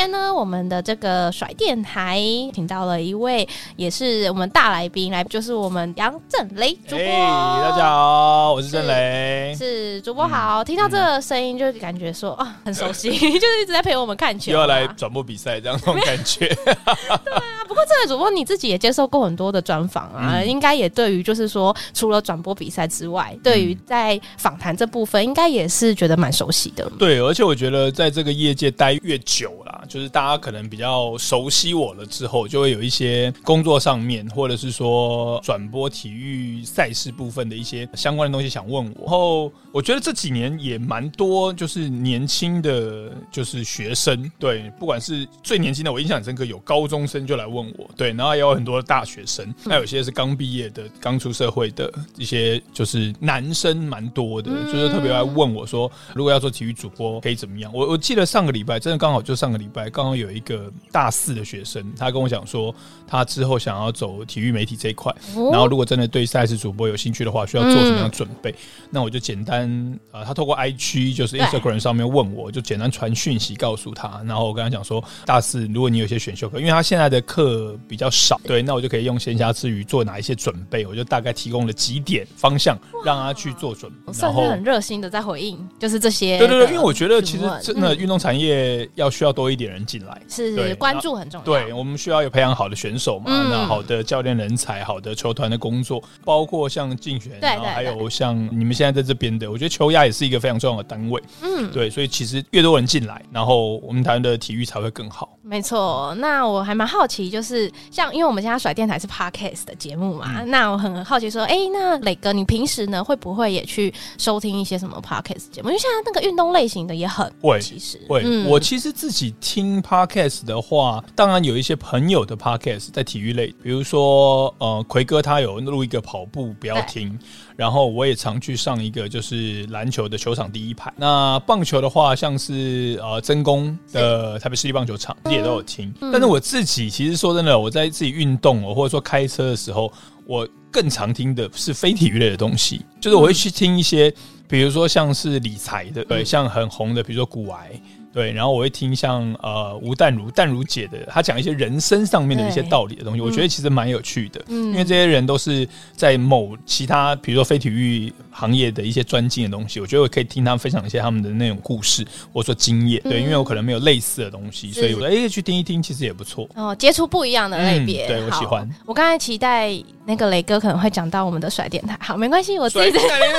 天呢，我们的这个甩电台请到了一位，也是我们大来宾，来就是我们杨振雷主播。Hey, 大家好，我是振雷，是，是主播好。嗯、听到这个声音，就感觉说啊，很熟悉，就是一直在陪我们看球，又要来转播比赛这样种感觉。对啊，不过这位主播你自己也接受过很多的专访啊，嗯、应该也对于就是说，除了转播比赛之外，对于在访谈这部分，应该也是觉得蛮熟悉的。对，而且我觉得在这个业界待越久了。就是大家可能比较熟悉我了之后，就会有一些工作上面，或者是说转播体育赛事部分的一些相关的东西想问我。然后我觉得这几年也蛮多，就是年轻的就是学生，对，不管是最年轻的，我印象很深刻，有高中生就来问我，对，然后也有很多大学生，那有些是刚毕业的、刚出社会的一些就是男生蛮多的，就是特别来问我说，如果要做体育主播可以怎么样？我我记得上个礼拜真的刚好就上个礼拜。刚刚有一个大四的学生，他跟我讲说，他之后想要走体育媒体这一块，然后如果真的对赛事主播有兴趣的话，需要做什么样的准备？那我就简单啊，他透过 IG 就是 Instagram 上面问我，就简单传讯息告诉他，然后我跟他讲说，大四如果你有些选修课，因为他现在的课比较少，对，那我就可以用闲暇之余做哪一些准备，我就大概提供了几点方向让他去做准备，然后很热心的在回应，就是这些，对对对，因为我觉得其实真的运动产业要需要多一点。人进来。是是关注很重要，对，我们需要有培养好的选手嘛，那好的教练人才，好的球团的工作，包括像竞选，然后还有像你们现在在这边的，我觉得球亚也是一个非常重要的单位，嗯，对，所以其实越多人进来，然后我们台湾的体育才会更好。没错，那我还蛮好奇，就是像因为我们现在甩电台是 Podcast 的节目嘛，那我很好奇说，哎，那磊哥，你平时呢会不会也去收听一些什么 Podcast 节目？因为现在那个运动类型的也很会，其实。会，我其实自己听。听 podcast 的话，当然有一些朋友的 podcast 在体育类，比如说呃，奎哥他有录一个跑步，不要听。然后我也常去上一个就是篮球的球场第一排。那棒球的话，像是呃曾公的台北市立棒球场也都有听。但是我自己其实说真的，我在自己运动或者说开车的时候，我更常听的是非体育类的东西，就是我会去听一些，比如说像是理财的，对，像很红的，比如说股癌。对，然后我会听像呃吴淡如淡如姐的，她讲一些人生上面的一些道理的东西，我觉得其实蛮有趣的，嗯，因为这些人都是在某其他比如说非体育行业的一些专精的东西，我觉得我可以听他们分享一些他们的那种故事或者说经验，对，因为我可能没有类似的东西，所以我说哎去听一听其实也不错哦，接触不一样的类别，对我喜欢。我刚才期待那个雷哥可能会讲到我们的甩电台，好，没关系，我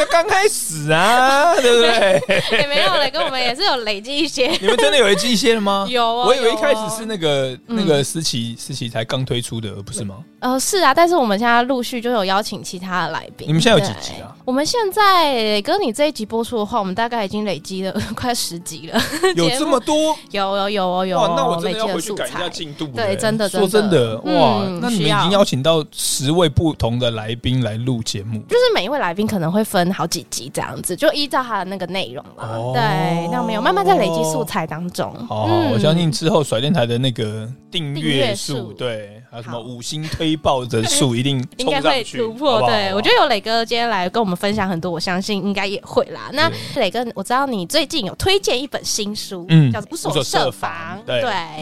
刚开始啊，对不对？也没有雷哥，我们也是有累积一些。你们真的有一些了吗？有啊，我以为一开始是那个那个思琪思琪才刚推出的，不是吗？呃，是啊，但是我们现在陆续就有邀请其他的来宾。你们现在有几集啊？我们现在雷哥，你这一集播出的话，我们大概已经累积了快十集了。有这么多？有有有哦有。哇，那我真的要回去改一下进度。对，真的，说真的，哇，那你们已经邀请到十位不同的来宾来录节目，就是每一位来宾可能会分好几集这样子，就依照他的那个内容了。对，那我们有慢慢在累积素材当中。哦，我相信之后甩电台的那个订阅数，对，还有什么五星推爆的数，一定应该会突破。对，我觉得有磊哥今天来跟我们分享很多，我相信应该也会啦。那磊哥，我知道你最近有推荐一本新书，嗯，叫做《无所设防》。对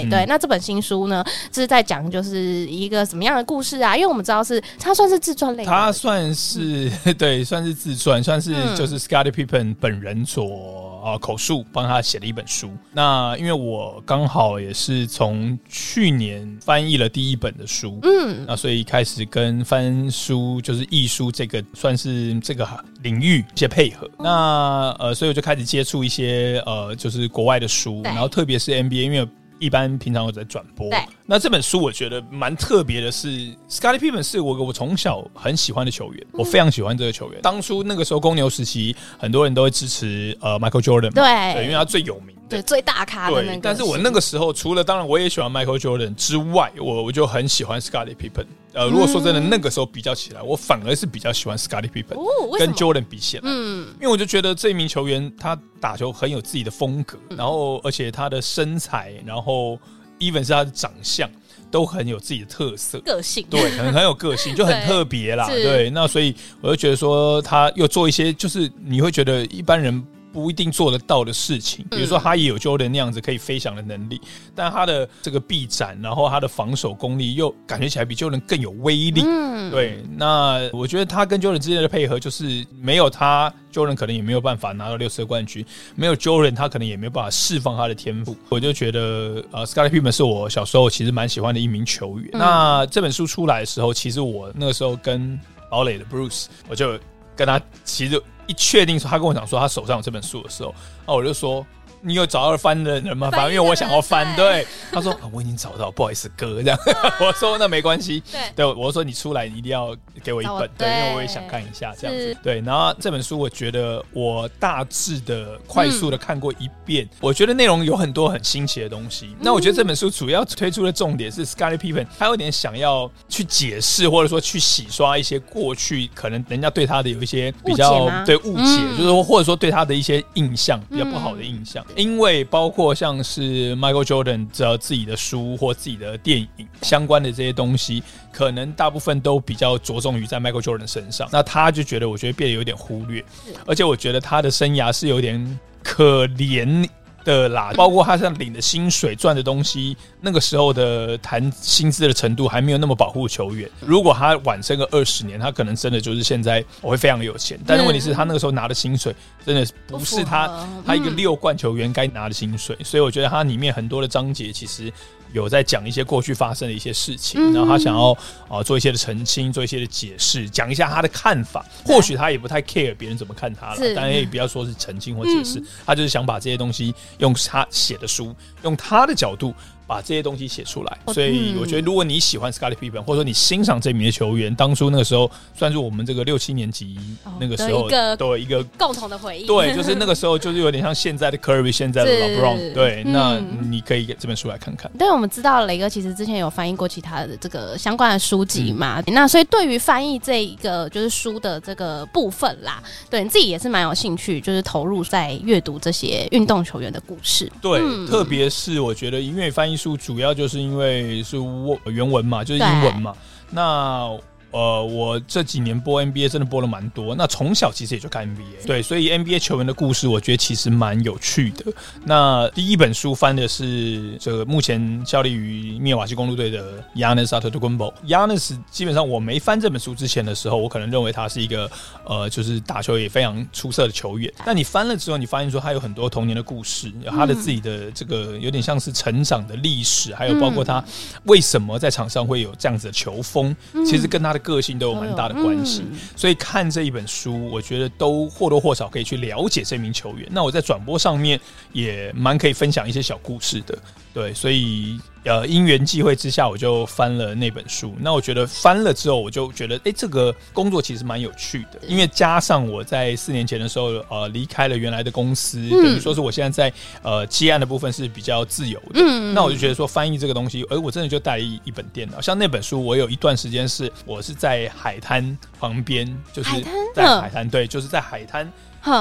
对，那这本新书呢，就是在讲就是一个什么样的故事啊？因为我们知道是它算是自传类，它算是 对，算是自传，算是就是 Scottie Pippen 本人所啊口述帮他写的一本书。那因为我刚好也是从去年翻译了第一本的书，嗯，那所以一开始跟翻书就是艺书这个算是这个领域一些配合。那呃，所以我就开始接触一些呃，就是国外的书，然后特别是 NBA，因为。一般平常我在转播，对。那这本书我觉得蛮特别的是，Scottie Pippen 是我我从小很喜欢的球员，我非常喜欢这个球员。当初那个时候公牛时期，很多人都会支持呃 Michael Jordan，对，对，因为他最有名，对，最大咖的那个。但是我那个时候除了当然我也喜欢 Michael Jordan 之外，我我就很喜欢 Scottie Pippen。呃，如果说真的，那个时候比较起来，我反而是比较喜欢 Scottie Pippen，跟 Jordan 比起来，嗯，因为我就觉得这一名球员他打球很有自己的风格，然后而且他的身材，然后 even 是他的长相都很有自己的特色，个性，对，很很有个性，就很特别啦，对，那所以我就觉得说他又做一些，就是你会觉得一般人。不一定做得到的事情，比如说他也有 Jordan 那样子可以飞翔的能力，但他的这个臂展，然后他的防守功力又感觉起来比 Jordan 更有威力。嗯，对。那我觉得他跟 Jordan 之间的配合，就是没有他，Jordan 可能也没有办法拿到六次冠军；没有 Jordan，他可能也没有办法释放他的天赋。我就觉得，呃，Scottie Pippen 是我小时候其实蛮喜欢的一名球员。那这本书出来的时候，其实我那个时候跟堡垒的 Bruce，我就跟他其实。一确定说，他跟我讲说他手上有这本书的时候，那我就说。你有找到翻的人吗？反正因为我想要翻，对。他说、啊：“我已经找到，不好意思，哥，这样。”我说：“那没关系。”对，我说：“你出来你一定要给我一本，对，因为我也想看一下这样子。”对，然后这本书我觉得我大致的、快速的看过一遍，我觉得内容有很多很新奇的东西。那我觉得这本书主要推出的重点是 Scottie Pippen，他有点想要去解释或者说去洗刷一些过去可能人家对他的有一些比较对误解，就是说或者说对他的一些印象比较不好的印象。因为包括像是 Michael Jordan 的自己的书或自己的电影相关的这些东西，可能大部分都比较着重于在 Michael Jordan 身上。那他就觉得，我觉得变得有点忽略，而且我觉得他的生涯是有点可怜。的啦，包括他现在领的薪水、赚的东西，那个时候的谈薪资的程度还没有那么保护球员。如果他晚生个二十年，他可能真的就是现在我会非常的有钱。但是问题是他那个时候拿的薪水，真的不是他他一个六冠球员该拿的薪水。所以我觉得他里面很多的章节其实。有在讲一些过去发生的一些事情，然后他想要啊做一些的澄清，做一些的解释，讲一下他的看法。或许他也不太 care 别人怎么看他了，当然也不要说是澄清或解释，他就是想把这些东西用他写的书，用他的角度。把这些东西写出来，所以我觉得，如果你喜欢 Scottie Pippen，或者说你欣赏这名的球员，当初那个时候算是我们这个六七年级那个时候的一个共同的回忆。对，就是那个时候，就是有点像现在的 Curry，现在的 LeBron。对，那你可以给这本书来看看。对，我们知道雷哥其实之前有翻译过其他的这个相关的书籍嘛，那所以对于翻译这一个就是书的这个部分啦，对你自己也是蛮有兴趣，就是投入在阅读这些运动球员的故事。对，特别是我觉得音乐翻译。书主要就是因为是原文嘛，就是英文嘛，那。呃，我这几年播 NBA 真的播了蛮多。那从小其实也就看 NBA，对，所以 NBA 球员的故事，我觉得其实蛮有趣的。那第一本书翻的是这个目前效力于密尔瓦基公路队的 Giannis Antetokounmpo。Giannis 基本上我没翻这本书之前的时候，我可能认为他是一个呃，就是打球也非常出色的球员。但你翻了之后，你发现说他有很多童年的故事，有他的自己的这个有点像是成长的历史，还有包括他为什么在场上会有这样子的球风，其实跟他的。个性都有蛮大的关系，所以看这一本书，我觉得都或多或少可以去了解这名球员。那我在转播上面也蛮可以分享一些小故事的，对，所以。呃，因缘际会之下，我就翻了那本书。那我觉得翻了之后，我就觉得，哎、欸，这个工作其实蛮有趣的。因为加上我在四年前的时候，呃，离开了原来的公司，等于说是我现在在呃接案的部分是比较自由的。嗯，那我就觉得说，翻译这个东西，哎，我真的就带了一一本电脑。像那本书，我有一段时间是我是在海滩旁边，就是在海滩，对，就是在海滩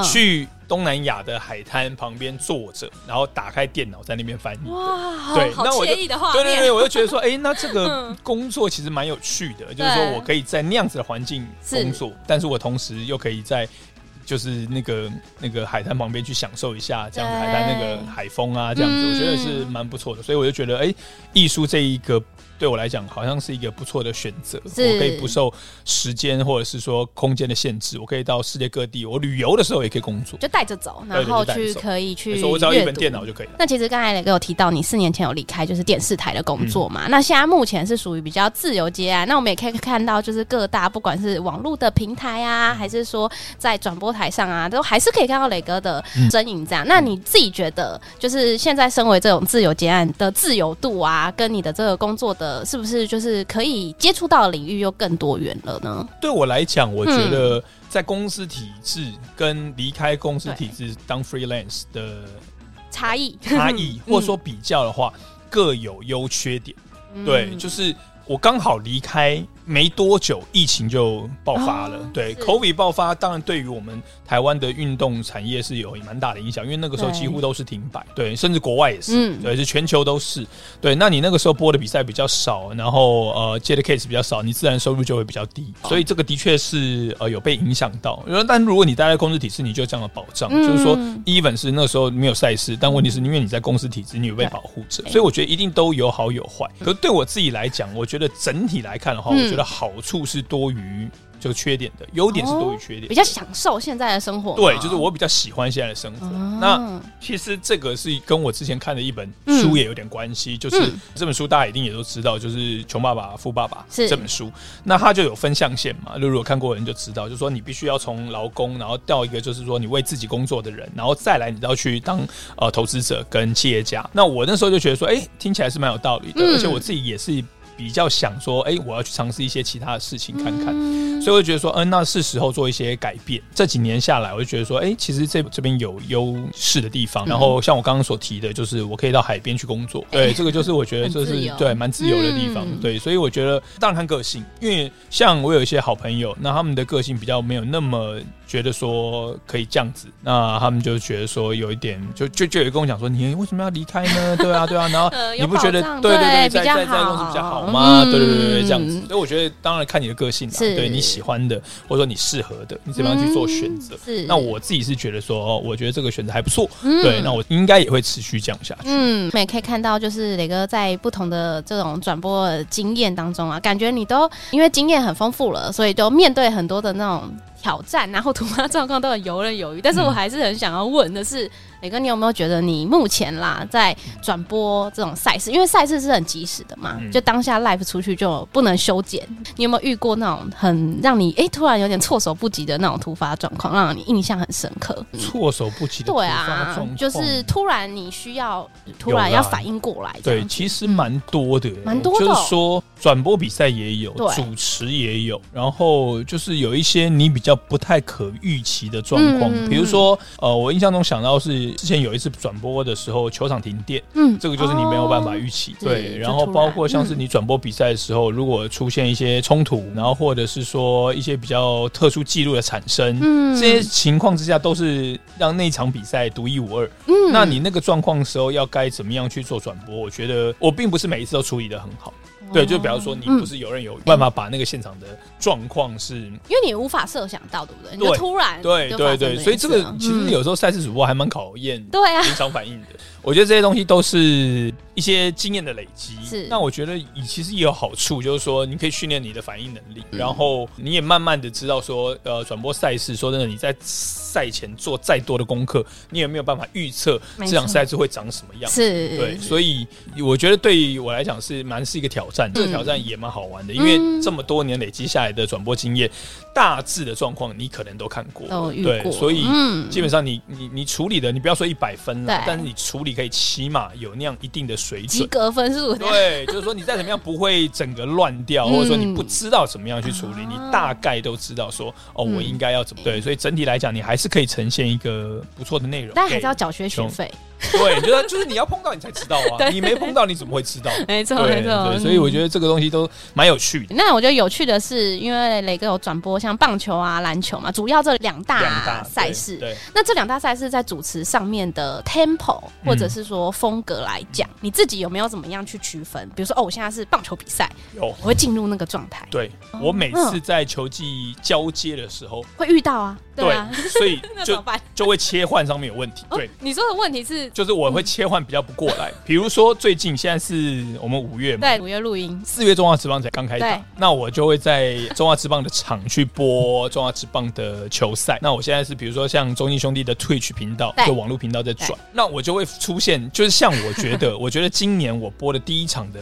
去。东南亚的海滩旁边坐着，然后打开电脑在那边翻译。哇，对，那我就对对对，我就觉得说，哎、欸，那这个 工作其实蛮有趣的，就是说我可以在那样子的环境工作，但是我同时又可以在。就是那个那个海滩旁边去享受一下这样子海滩那个海风啊，这样子，我觉得是蛮不错的。所以我就觉得，哎，艺术这一个。对我来讲，好像是一个不错的选择。我可以不受时间或者是说空间的限制，我可以到世界各地。我旅游的时候也可以工作，就带着走，然后去可以去。说我只要一本电脑就可以了。那其实刚才磊哥有提到，你四年前有离开就是电视台的工作嘛？嗯、那现在目前是属于比较自由接案。那我们也可以看到，就是各大不管是网络的平台啊，还是说在转播台上啊，都还是可以看到磊哥的身影。这样，嗯、那你自己觉得，就是现在身为这种自由接案的自由度啊，跟你的这个工作的是不是就是？是可以接触到的领域又更多元了呢？对我来讲，我觉得在公司体制跟离开公司体制当 freelance 的差异差异，或者说比较的话，各有优缺点。对，就是我刚好离开。没多久，疫情就爆发了。哦、对，COVID 爆发，当然对于我们台湾的运动产业是有蛮大的影响，因为那个时候几乎都是停摆。对，甚至国外也是，嗯、对，是全球都是。对，那你那个时候播的比赛比较少，然后呃接的 case 比较少，你自然收入就会比较低。哦、所以这个的确是呃有被影响到。但如果你待在公司体制，你就有这样的保障，嗯、就是说，even 是那个时候没有赛事，但问题是因为你在公司体制，你有被保护着。所以我觉得一定都有好有坏。可是对我自己来讲，我觉得整体来看的话，嗯、我觉得。好处是多于这个缺点的，优点是多于缺点，哦，比较享受现在的生活。对，就是我比较喜欢现在的生活。哦、那其实这个是跟我之前看的一本书也有点关系，嗯、就是这本书大家一定也都知道，就是《穷爸爸富爸爸》这本书。那他就有分象限嘛，如果看过的人就知道，就是说你必须要从劳工，然后到一个就是说你为自己工作的人，然后再来你都要去当呃投资者跟企业家。那我那时候就觉得说，哎、欸，听起来是蛮有道理的，嗯、而且我自己也是。比较想说，哎、欸，我要去尝试一些其他的事情看看，嗯、所以我就觉得说，嗯、呃，那是时候做一些改变。这几年下来，我就觉得说，哎、欸，其实这这边有优势的地方。嗯、然后像我刚刚所提的，就是我可以到海边去工作，对，欸、这个就是我觉得就是 对蛮自由的地方。嗯、对，所以我觉得当然看个性，因为像我有一些好朋友，那他们的个性比较没有那么。觉得说可以这样子，那他们就觉得说有一点，就就就有人跟我讲说，你为什么要离开呢？对啊，对啊，然后你不觉得对对对，在在在公司比较好吗？对对对对，这样子。所以我觉得当然看你的个性啦，对你喜欢的或者说你适合的，你怎么样去做选择。是，那我自己是觉得说，我觉得这个选择还不错。对，那我应该也会持续这样下去。嗯，我们也可以看到，就是磊哥在不同的这种转播经验当中啊，感觉你都因为经验很丰富了，所以都面对很多的那种。挑战，然后突发状况都很游刃有余，但是我还是很想要问的是。磊哥，你有没有觉得你目前啦在转播这种赛事？因为赛事是很及时的嘛，嗯、就当下 live 出去就不能修剪。你有没有遇过那种很让你哎、欸、突然有点措手不及的那种突发状况，让你印象很深刻？措手不及的对啊，就是突然你需要突然要反应过来。对，其实蛮多的，蛮多的。就是说转播比赛也有，主持也有，然后就是有一些你比较不太可预期的状况，嗯、比如说呃，我印象中想到是。之前有一次转播的时候，球场停电，嗯，这个就是你没有办法预期，哦、对。然后包括像是你转播比赛的时候，嗯、如果出现一些冲突，然后或者是说一些比较特殊记录的产生，嗯，这些情况之下都是让那场比赛独一无二。嗯，那你那个状况的时候要该怎么样去做转播？我觉得我并不是每一次都处理的很好。对，就比方说，你不是游刃有余，办法把那个现场的状况是，因为你无法设想到，对不对？你就突然，对对对，所以这个其实有时候赛事主播还蛮考验对啊。临场反应的。我觉得这些东西都是一些经验的累积。是，那我觉得你其实也有好处，就是说你可以训练你的反应能力，然后你也慢慢的知道说，呃，转播赛事，说真的，你在赛前做再多的功课，你也没有办法预测这场赛事会长什么样。是，对，所以我觉得对于我来讲是蛮是一个挑战，这个挑战也蛮好玩的，因为这么多年累积下来的转播经验，大致的状况你可能都看过，对，所以基本上你你你处理的，你不要说一百分了，但是你处理。可以起码有那样一定的水准，及格分数。对，就是说你再怎么样不会整个乱掉，或者说你不知道怎么样去处理，你大概都知道说哦，我应该要怎么对。所以整体来讲，你还是可以呈现一个不错的内容，但还是要缴学学费。对，就是就是你要碰到你才知道啊，你没碰到你怎么会知道？没错没错，所以我觉得这个东西都蛮有趣的。那我觉得有趣的是，因为磊哥有转播像棒球啊、篮球嘛，主要这两大赛事。对，那这两大赛事在主持上面的 tempo 或者是说风格来讲，你自己有没有怎么样去区分？比如说哦，我现在是棒球比赛，有我会进入那个状态。对，我每次在球季交接的时候会遇到啊，对，所以就就会切换上面有问题。对，你说的问题是。就是我会切换比较不过来，比如说最近现在是我们五月嘛，对，五月录音，四月中华职棒才刚开打，那我就会在中华职棒的场去播中华职棒的球赛。那我现在是比如说像中信兄弟的 Twitch 频道，就网络频道在转，那我就会出现，就是像我觉得，我觉得今年我播的第一场的。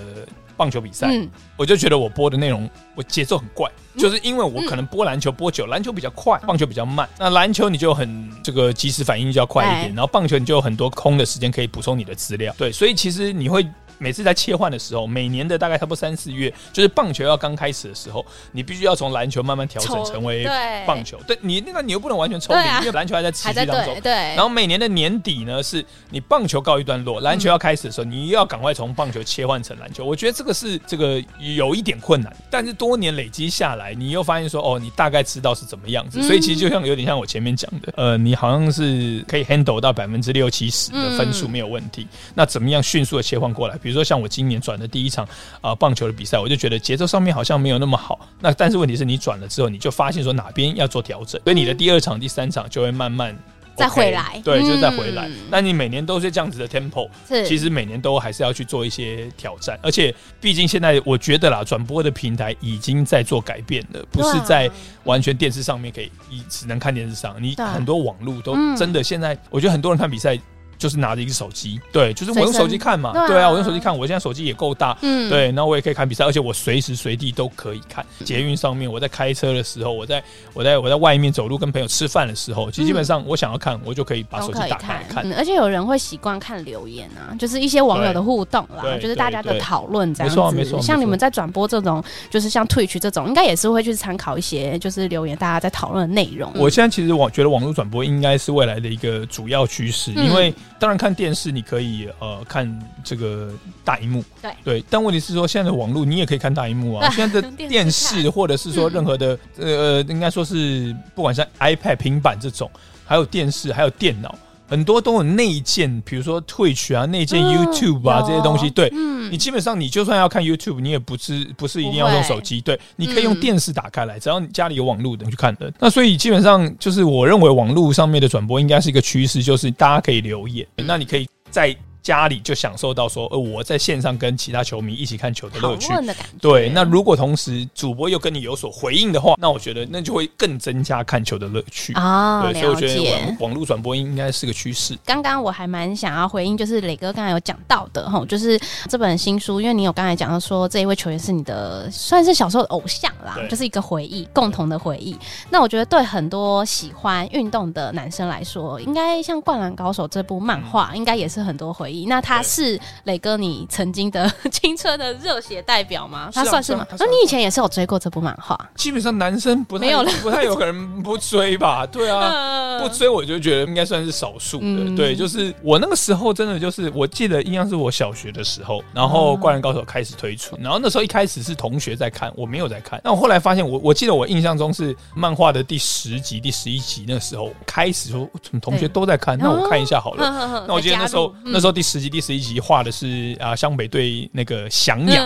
棒球比赛，嗯、我就觉得我播的内容我节奏很怪，嗯、就是因为我可能播篮球播久，篮球比较快，棒球比较慢。那篮球你就很这个及时反应就要快一点，然后棒球你就有很多空的时间可以补充你的资料。对，所以其实你会。每次在切换的时候，每年的大概差不多三四月，就是棒球要刚开始的时候，你必须要从篮球慢慢调整成为棒球。对，你那个你又不能完全抽离，因为篮球还在持续当中。对。然后每年的年底呢，是你棒球告一段落，篮球要开始的时候，你又要赶快从棒球切换成篮球。我觉得这个是这个有一点困难，但是多年累积下来，你又发现说，哦，你大概知道是怎么样子。所以其实就像有点像我前面讲的，呃，你好像是可以 handle 到百分之六七十的分数没有问题。那怎么样迅速的切换过来？比如说像我今年转的第一场啊、呃、棒球的比赛，我就觉得节奏上面好像没有那么好。那但是问题是你转了之后，你就发现说哪边要做调整，所以你的第二场、第三场就会慢慢、再回来，对，就再回来。那、嗯、你每年都是这样子的 tempo，是其实每年都还是要去做一些挑战。而且毕竟现在我觉得啦，转播的平台已经在做改变了，不是在完全电视上面可以，你只能看电视上，你很多网络都真的现在，我觉得很多人看比赛。就是拿着一个手机，对，就是我用手机看嘛，对啊，我用手机看，我现在手机也够大，嗯，对，那我也可以看比赛，而且我随时随地都可以看。捷运上面，我在开车的时候，我在我在我在外面走路跟朋友吃饭的时候，其实基本上我想要看，我就可以把手机打开来看。而且有人会习惯看留言啊，就是一些网友的互动啦，就是大家的讨论这样子。没错没错，像你们在转播这种，就是像 Twitch 这种，应该也是会去参考一些就是留言，大家在讨论的内容。我现在其实我觉得网络转播应该是未来的一个主要趋势，因为当然看电视。你可以呃看这个大荧幕，对对，但问题是说现在的网络你也可以看大荧幕啊。现在的电视或者是说任何的 呃，应该说是不管是 iPad、平板这种，还有电视，还有电脑，很多都有内建，比如说 Twitch 啊，内建 YouTube 啊这些东西。对，你基本上你就算要看 YouTube，你也不是不是一定要用手机，对，你可以用电视打开来，只要你家里有网络的去看的。那所以基本上就是我认为网络上面的转播应该是一个趋势，就是大家可以留言，那你可以。在家里就享受到说，呃，我在线上跟其他球迷一起看球的乐趣。对，那如果同时主播又跟你有所回应的话，那我觉得那就会更增加看球的乐趣啊。对，所以我觉得网络转播应该是个趋势。刚刚我还蛮想要回应，就是磊哥刚才有讲到的哈，就是这本新书，因为你有刚才讲到说这一位球员是你的算是小时候的偶像啦，就是一个回忆，共同的回忆。那我觉得对很多喜欢运动的男生来说，应该像《灌篮高手》这部漫画，应该也是很多回忆。那他是磊哥，你曾经的 青春的热血代表吗？他算是吗？那你以前也是有追过这部漫画？基本上男生不太有，不太有可能不追吧？对啊，不追我就觉得应该算是少数的。对，就是我那个时候真的就是，我记得印象是我小学的时候，然后《灌篮高手》开始推出，然后那时候一开始是同学在看，我没有在看。那我后来发现，我我记得我印象中是漫画的第十集、第十一集那时候开始说，同学都在看，那我看一下好了。那我记得那时候那时候第十集、第十一集画的是啊，湘北队那个翔阳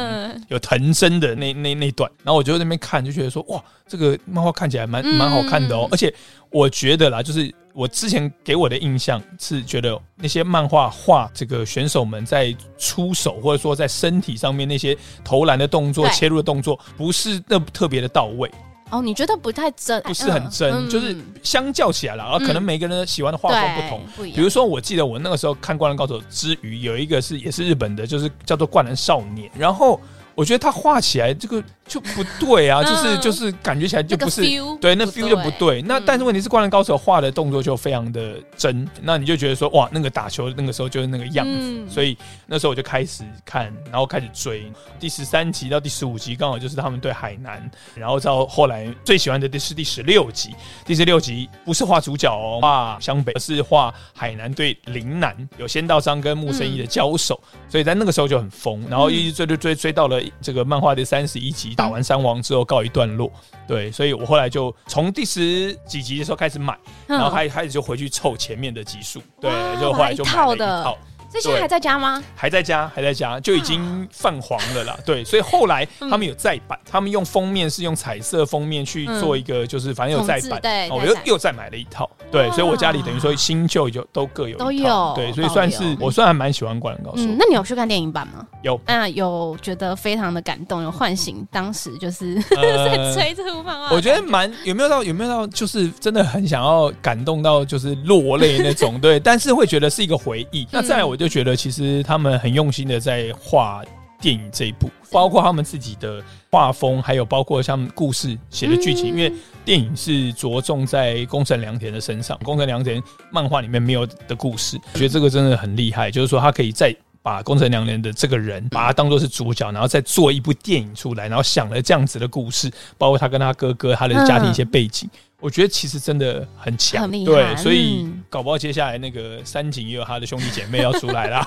有藤真的那那那段，然后我就在那边看，就觉得说哇，这个漫画看起来蛮蛮好看的哦。而且我觉得啦，就是我之前给我的印象是觉得那些漫画画这个选手们在出手或者说在身体上面那些投篮的动作、切入的动作，不是那特别的到位。哦，你觉得不太真，不是很真，嗯、就是相较起来了，然后可能每个人喜欢的画风不同。不比如说，我记得我那个时候看《灌篮高手》之余，有一个是也是日本的，就是叫做《灌篮少年》，然后。我觉得他画起来这个就不对啊，就是就是感觉起来就不是对，那 feel 就不对。那但是问题是，灌篮高手画的动作就非常的真，那你就觉得说哇，那个打球那个时候就是那个样子。所以那时候我就开始看，然后开始追第十三集到第十五集，刚好就是他们对海南，然后到后来最喜欢的是第十六集。第十六集不是画主角哦，画湘北，而是画海南对陵南，有仙道章跟木生一的交手，所以在那个时候就很疯，然后一直追追追追到了。这个漫画的三十一集打完三王之后告一段落，对，所以我后来就从第十几集的时候开始买，然后开开始就回去凑前面的集数，对，就后来就买了一套。这些还在家吗？还在家，还在家，就已经泛黄了啦。对，所以后来他们有再版，他们用封面是用彩色封面去做一个，就是反正有再版。对，我又又再买了一套。对，所以我家里等于说新旧就都各有都有。对，所以算是我算还蛮喜欢《灌篮高手》。那你有去看电影版吗？有。那有觉得非常的感动，有唤醒当时就是 在追这部漫画。我觉得蛮有没有到有没有到就是真的很想要感动到就是落泪那种。对，但是会觉得是一个回忆。那再来我就觉得其实。他们很用心的在画电影这一部，包括他们自己的画风，还有包括像故事写的剧情，因为电影是着重在宫城良田的身上，宫城良田漫画里面没有的故事，我觉得这个真的很厉害，就是说他可以再把宫城良田的这个人，把他当做是主角，然后再做一部电影出来，然后想了这样子的故事，包括他跟他哥哥他的家庭一些背景。我觉得其实真的很强，对，所以搞不好接下来那个三井也有他的兄弟姐妹要出来啦。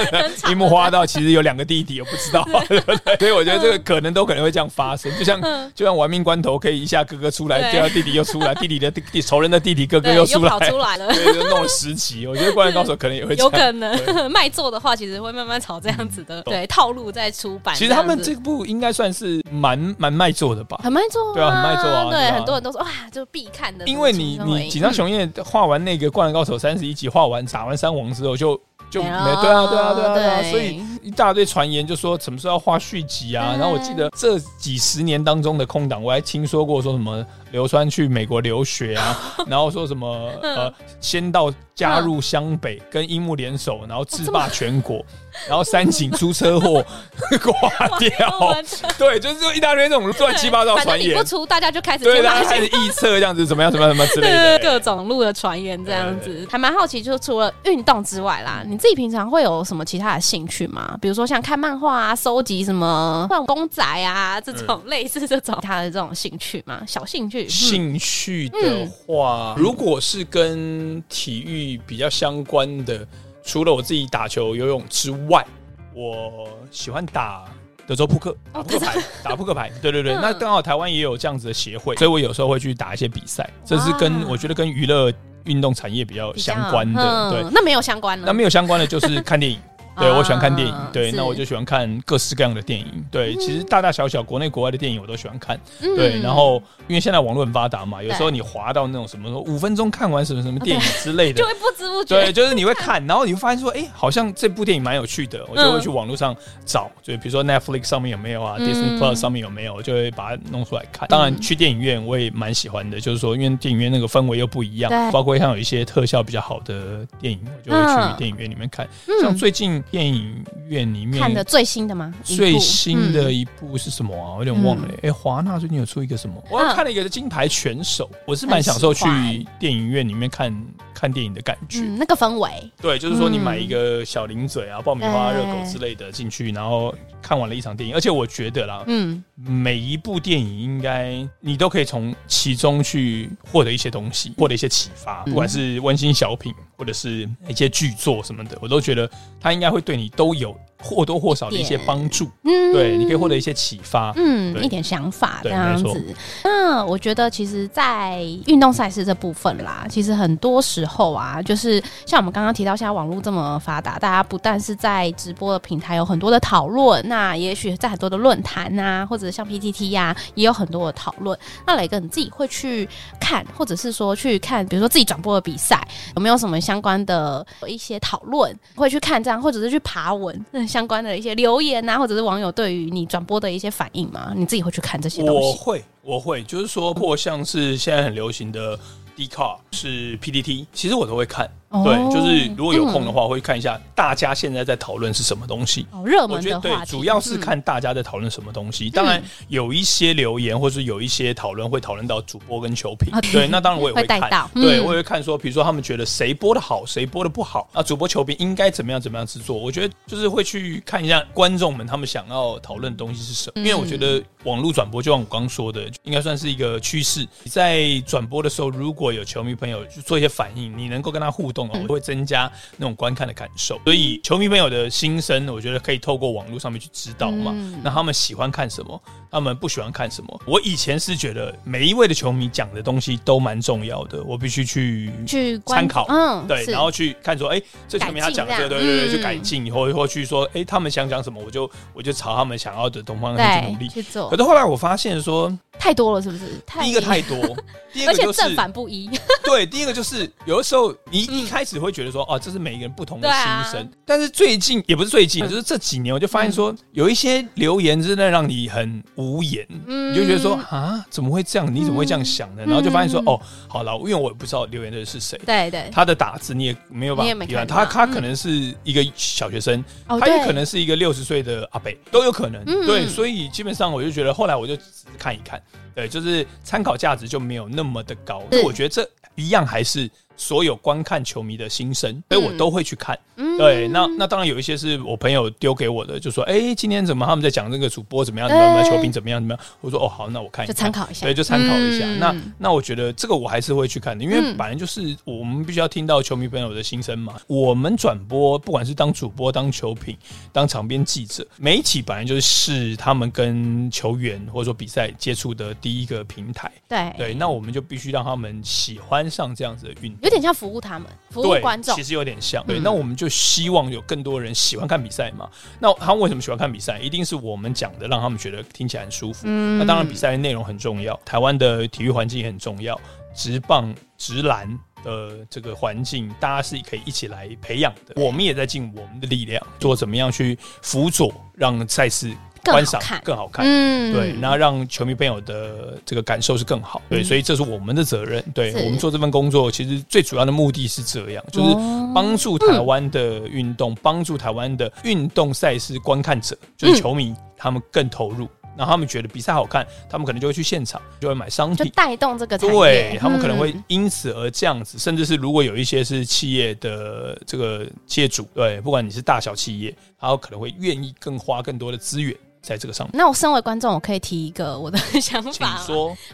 樱木花道其实有两个弟弟，我不知道，所以我觉得这个可能都可能会这样发生，就像就像玩命关头可以一下哥哥出来，第二弟弟又出来，弟弟的弟弟仇人的弟弟哥哥又出来，出来了，对，就弄了十集。我觉得灌篮高手可能也会有可能卖座的话，其实会慢慢朝这样子的对套路在出版。其实他们这部应该算是蛮蛮卖座的吧？很卖座，对啊，很卖座啊。对，很多人都说哇，就。必看的，因为你你锦上雄彦画完那个《灌篮高手》三十一集，画完打完三王之后就就没对啊对啊对啊对啊，对啊，所以一大堆传言就说什么时候要画续集啊？然后我记得这几十年当中的空档，我还听说过说什么流川去美国留学啊，然后说什么呃先到加入湘北跟樱木联手，然后制霸全国。然后三井出车祸 挂掉，对，就是就一大堆这种乱七八糟传言。不出，大家就开始对，大家开始 臆测这样子怎么样，怎么样，怎么之类的各种路的传言这样子，还蛮好奇。就是除了运动之外啦，你自己平常会有什么其他的兴趣吗？比如说像看漫画啊，收集什么换公仔啊这种类似这种他的这种兴趣吗？小兴趣。兴趣的话，如果是跟体育比较相关的。除了我自己打球、游泳之外，我喜欢打德州扑克、打扑克牌、打扑克牌。对对对，那刚好台湾也有这样子的协会，所以我有时候会去打一些比赛。这是跟我觉得跟娱乐运动产业比较相关的。对，那没有相关的，那没有相关的就是看电影。对，我喜欢看电影。对，那我就喜欢看各式各样的电影。对，其实大大小小国内国外的电影我都喜欢看。对，然后因为现在网络很发达嘛，有时候你滑到那种什么说五分钟看完什么什么电影之类的，就会不知不觉。对，就是你会看，然后你会发现说，哎，好像这部电影蛮有趣的，我就会去网络上找，就比如说 Netflix 上面有没有啊，Disney Plus 上面有没有，就会把它弄出来看。当然去电影院我也蛮喜欢的，就是说因为电影院那个氛围又不一样，包括像有一些特效比较好的电影，我就会去电影院里面看。像最近电影。院里面看的最新的吗？最新的一部是什么啊？我有点忘了。哎，华纳最近有出一个什么？我看了一个《金牌拳手》，我是蛮享受去电影院里面看看电影的感觉。那个氛围，对，就是说你买一个小零嘴啊、爆米花、热狗之类的进去，然后看完了一场电影。而且我觉得啦，嗯，每一部电影应该你都可以从其中去获得一些东西，获得一些启发，不管是温馨小品或者是一些剧作什么的，我都觉得他应该会对你都有。或多或少的一些帮助，嗯，对，你可以获得一些启发，嗯，一点想法这样子。那我觉得，其实，在运动赛事这部分啦，其实很多时候啊，就是像我们刚刚提到，现在网络这么发达，大家不但是在直播的平台有很多的讨论，那也许在很多的论坛啊，或者像 PTT 呀，也有很多的讨论。那磊哥，你自己会去看，或者是说去看，比如说自己转播的比赛，有没有什么相关的一些讨论？会去看这样，或者是去爬文？相关的一些留言啊，或者是网友对于你转播的一些反应嘛？你自己会去看这些东西？我会，我会，就是说，或像是现在很流行的 D Car 是 PDT，其实我都会看。哦、对，就是如果有空的话，会看一下大家现在在讨论是什么东西。哦，热门的话题，我觉得对，主要是看大家在讨论什么东西。嗯、当然有一些留言或是有一些讨论会讨论到主播跟球评。对，对，那当然我也会看。对，我也会看说，比如说他们觉得谁播的好，谁播的不好啊，主播球评应该怎么样怎么样制作。我觉得就是会去看一下观众们他们想要讨论的东西是什么，因为我觉得网络转播就像我刚刚说的，应该算是一个趋势。你在转播的时候，如果有球迷朋友去做一些反应，你能够跟他互动，会增加那种观看的感受。所以球迷朋友的心声，我觉得可以透过网络上面去知道嘛。那他们喜欢看什么，他们不喜欢看什么。我以前是觉得每一位的球迷讲的东西都蛮重要的，我必须去去参考，嗯，对，然后去看说，哎，这球迷他讲的对对对对，去改进以后，或去说，哎，他们想讲什么，我就我就朝他们想要的东方去努力去做。可是后来我发现说。太多了，是不是？第一个太多，第二个就是正反不一。对，第一个就是有的时候你一开始会觉得说，哦，这是每个人不同的心声。但是最近也不是最近，就是这几年，我就发现说，有一些留言真的让你很无言，你就觉得说啊，怎么会这样？你怎么会这样想呢？然后就发现说，哦，好了，因为我也不知道留言的人是谁，对对，他的打字你也没有办法判断，他他可能是一个小学生，他也可能是一个六十岁的阿伯，都有可能。对，所以基本上我就觉得，后来我就只看一看。对，就是参考价值就没有那么的高，所以我觉得这一样还是。所有观看球迷的心声，所以我都会去看。嗯、对，那那当然有一些是我朋友丢给我的，就说：“哎、欸，今天怎么他们在讲这个主播怎么样？怎么样？球评怎么样？怎么样？”我说：“哦，好，那我看一下，就参考一下。”对，就参考一下。嗯、那那我觉得这个我还是会去看的，因为本来就是我们必须要听到球迷朋友的心声嘛。我们转播，不管是当主播、当球评、当场边记者，媒体本来就是他们跟球员或者说比赛接触的第一个平台。对对，那我们就必须让他们喜欢上这样子的运动，有点像服务他们。服务观众其实有点像，对。那我们就希望有更多人喜欢看比赛嘛。那他们为什么喜欢看比赛？一定是我们讲的，让他们觉得听起来很舒服。那当然，比赛的内容很重要，台湾的体育环境也很重要。直棒、直篮的这个环境，大家是可以一起来培养的。我们也在尽我们的力量，做怎么样去辅佐，让赛事。观赏更好看，嗯，对，然后让球迷朋友的这个感受是更好，对，所以这是我们的责任。对，我们做这份工作，其实最主要的目的是这样，就是帮助台湾的运动，帮助台湾的运动赛事观看者，就是球迷，他们更投入，然后他们觉得比赛好看，他们可能就会去现场，就会买商品，带动这个。对，他们可能会因此而这样子，甚至是如果有一些是企业的这个企业主，对，不管你是大小企业，然后可能会愿意更花更多的资源。在这个上面，那我身为观众，我可以提一个我的 想法。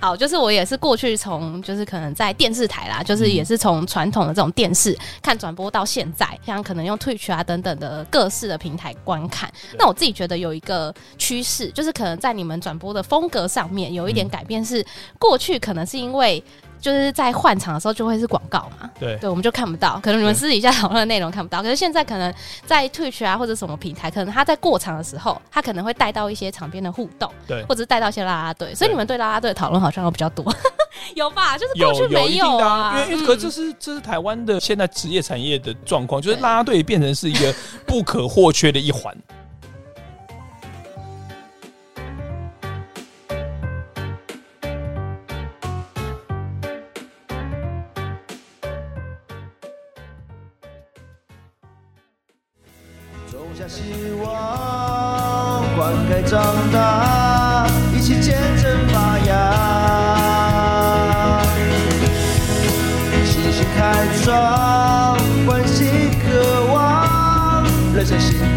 好，就是我也是过去从，就是可能在电视台啦，就是也是从传统的这种电视看转播到现在，像可能用 Twitch 啊等等的各式的平台观看。那我自己觉得有一个趋势，就是可能在你们转播的风格上面有一点改变，是过去可能是因为。就是在换场的时候就会是广告嘛，对。对，我们就看不到，可能你们私底下讨论的内容看不到。可是现在可能在 Twitch 啊或者什么平台，可能他在过场的时候，他可能会带到一些场边的互动，对，或者是带到一些啦啦队，所以你们对啦啦队的讨论好像都比较多，有吧？就是过去没有啊，因为可这是这是台湾的现在职业产业的状况，就是啦啦队变成是一个不可或缺的一环。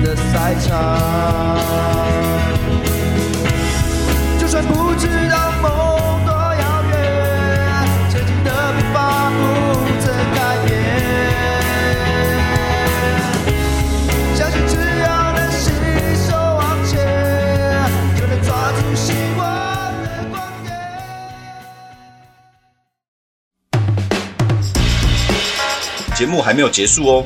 的赛场。就算不知道梦多遥远，曾经的步伐不曾改变。相信只要能携手往前，就能抓住希望的光点。节目还没有结束哦。